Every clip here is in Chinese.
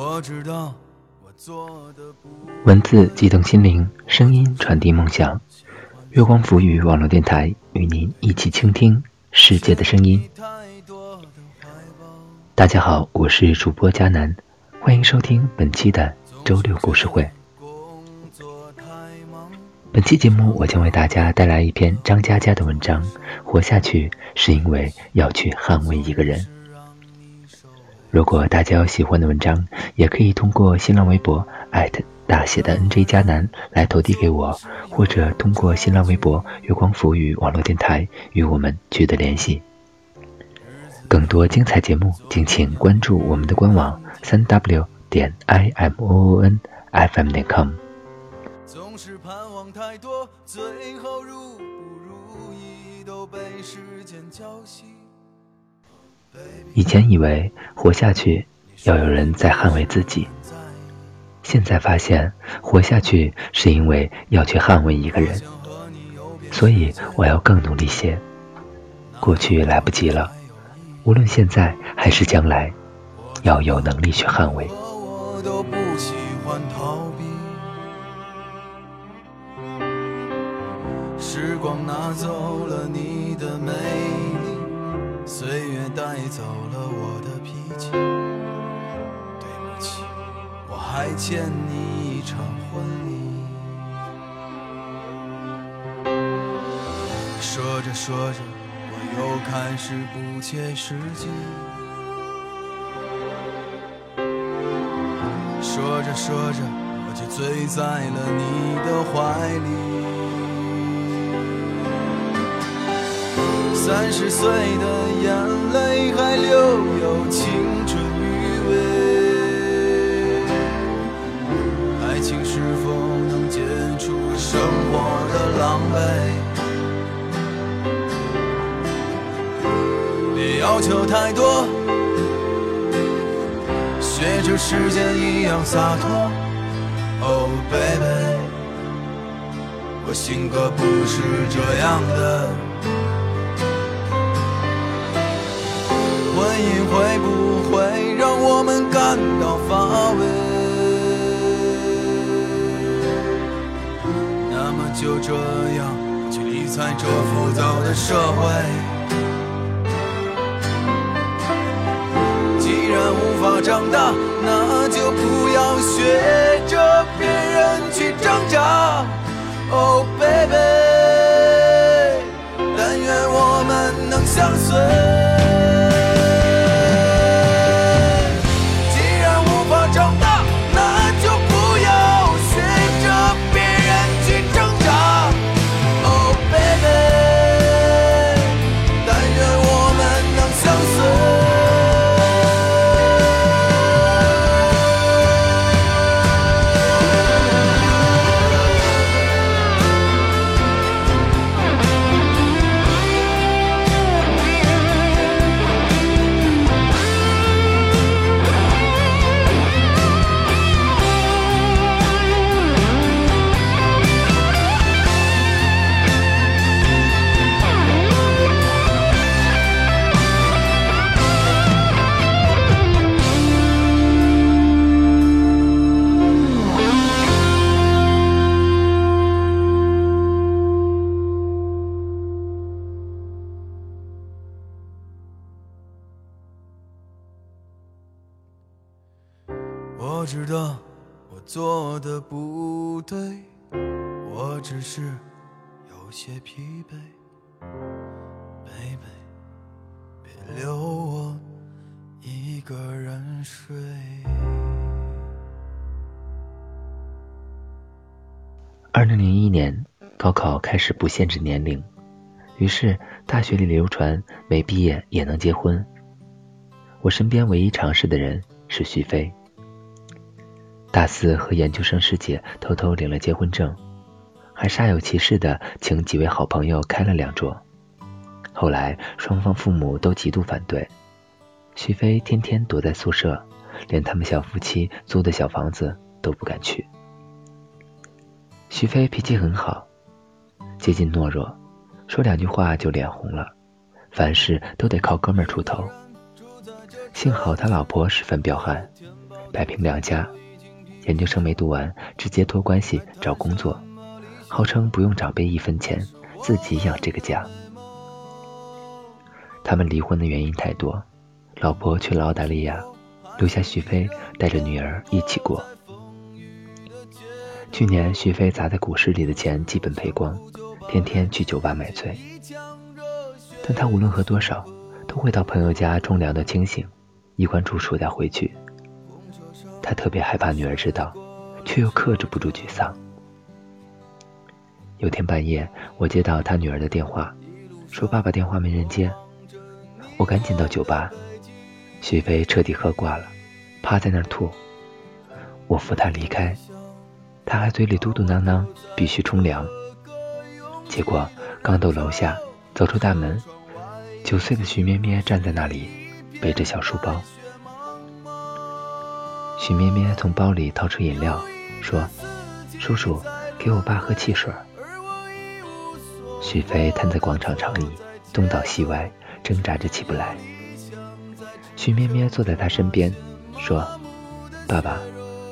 我知道我做的不文字激动心灵，声音传递梦想。月光浮语网络电台与您一起倾听世界的声音。大家好，我是主播佳楠，欢迎收听本期的周六故事会。本期节目，我将为大家带来一篇张嘉佳的文章。活下去是因为要去捍卫一个人。如果大家有喜欢的文章，也可以通过新浪微博艾特大写的 NJ 加南来投递给我，或者通过新浪微博月光浮语网络电台与我们取得联系。更多精彩节目，敬请关注我们的官网三 w 点 i m o o n f m 点 com。总是盼望太多，最后如不如意都被时间浇熄。以前以为活下去要有人在捍卫自己，现在发现活下去是因为要去捍卫一个人，所以我要更努力些。过去来不及了，无论现在还是将来，要有能力去捍卫。时光拿走带走了我的脾气。对不起，我还欠你一场婚礼。说着说着，我又开始不切实际。说着说着，我就醉在了你的怀里。三十岁的眼泪还留有青春余味，爱情是否能解除生活的狼狈？别要求太多。学着时间一样洒脱。Oh baby，我性格不是这样的。婚姻会不会让我们感到乏味？那么就这样去理睬这浮躁的社会。既然无法长大，那就不要学道我做的不对，我只是有些疲惫。baby，别留我一个人睡。二零零一年，高考开始不限制年龄，于是大学里流传没毕业也能结婚。我身边唯一尝试的人是徐飞。大四和研究生师姐偷偷领了结婚证，还煞有其事的请几位好朋友开了两桌。后来双方父母都极度反对，徐飞天天躲在宿舍，连他们小夫妻租的小房子都不敢去。徐飞脾气很好，接近懦弱，说两句话就脸红了，凡事都得靠哥们儿出头。幸好他老婆十分彪悍，摆平两家，研究生没读完，直接托关系找工作，号称不用长辈一分钱，自己养这个家。他们离婚的原因太多，老婆去了澳大利亚，留下徐飞带着女儿一起过。去年徐飞砸在股市里的钱基本赔光，天天去酒吧买醉，但他无论喝多少，都会到朋友家冲凉的清醒，衣冠楚楚再回去。他特别害怕女儿知道，却又克制不住沮丧。有天半夜，我接到他女儿的电话，说爸爸电话没人接。我赶紧到酒吧，许飞彻底喝挂了，趴在那儿吐。我扶他离开，他还嘴里嘟嘟囔囔，必须冲凉。结果刚到楼下，走出大门，九岁的徐咩咩站在那里，背着小书包。许咩咩从包里掏出饮料，说：“叔叔，给我爸喝汽水。”许飞瘫在广场长椅，东倒西歪，挣扎着起不来。许咩咩坐在他身边，说：“爸爸，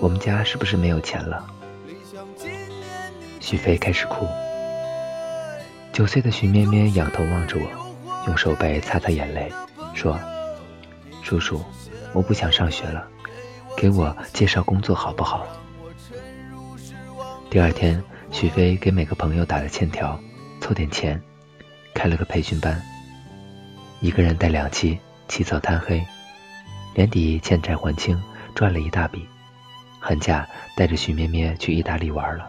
我们家是不是没有钱了？”许飞开始哭。九岁的许咩咩仰头望着我，用手背擦擦眼泪，说：“叔叔，我不想上学了。”给我介绍工作好不好？第二天，许飞给每个朋友打了欠条，凑点钱，开了个培训班。一个人带两期，起早贪黑，年底欠债还清，赚了一大笔。寒假带着许咩咩去意大利玩了。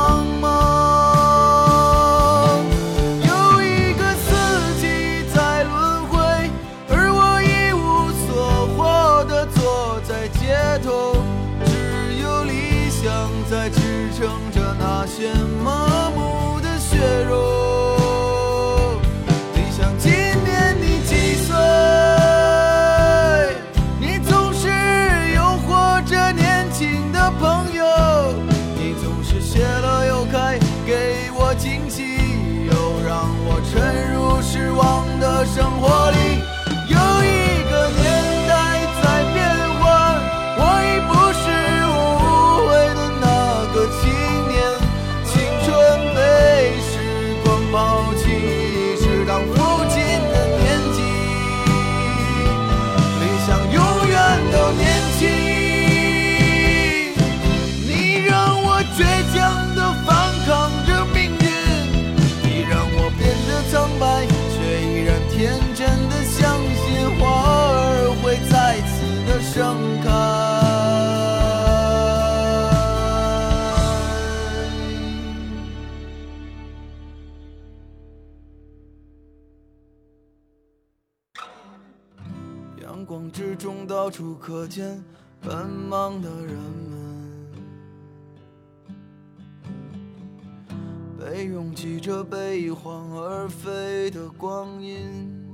到处可见奔忙的人们，被拥挤着被晃而飞的光阴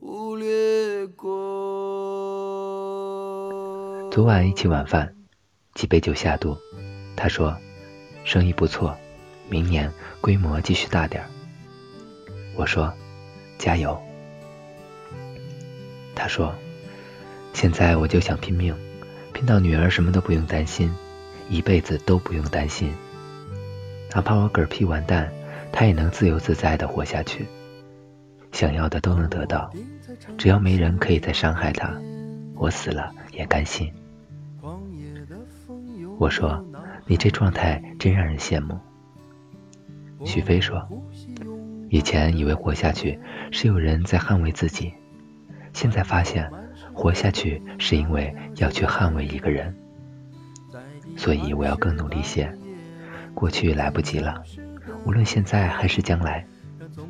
忽略过。昨晚一起晚饭，几杯酒下肚，他说生意不错，明年规模继续大点儿。我说加油。他说：“现在我就想拼命，拼到女儿什么都不用担心，一辈子都不用担心。哪怕我嗝屁完蛋，她也能自由自在的活下去。想要的都能得到，只要没人可以再伤害她，我死了也甘心。”我说：“你这状态真让人羡慕。”许飞说：“以前以为活下去是有人在捍卫自己，现在发现活下去是因为要去捍卫一个人，所以我要更努力些。过去来不及了，无论现在还是将来，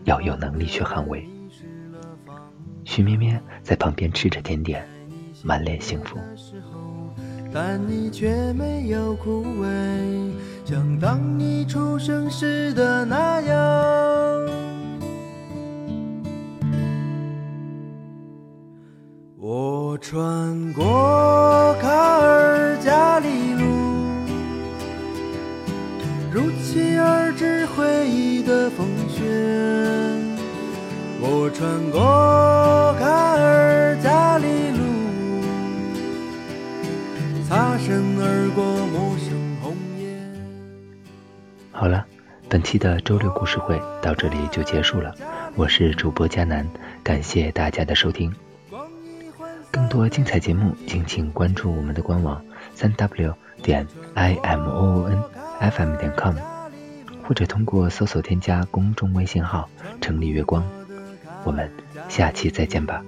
要有能力去捍卫。”徐咩咩在旁边吃着甜点，满脸幸福。但你却没有枯萎，像当你出生时的那样。我穿过卡尔加里路，如期而至回忆的风雪。我穿过卡尔加里路，擦身而过陌生红叶。好了，本期的周六故事会到这里就结束了。我是主播佳南，感谢大家的收听。更多精彩节目，敬请关注我们的官网三 w 点 i m o o n f m 点 com，或者通过搜索添加公众微信号“城里月光”。我们下期再见吧。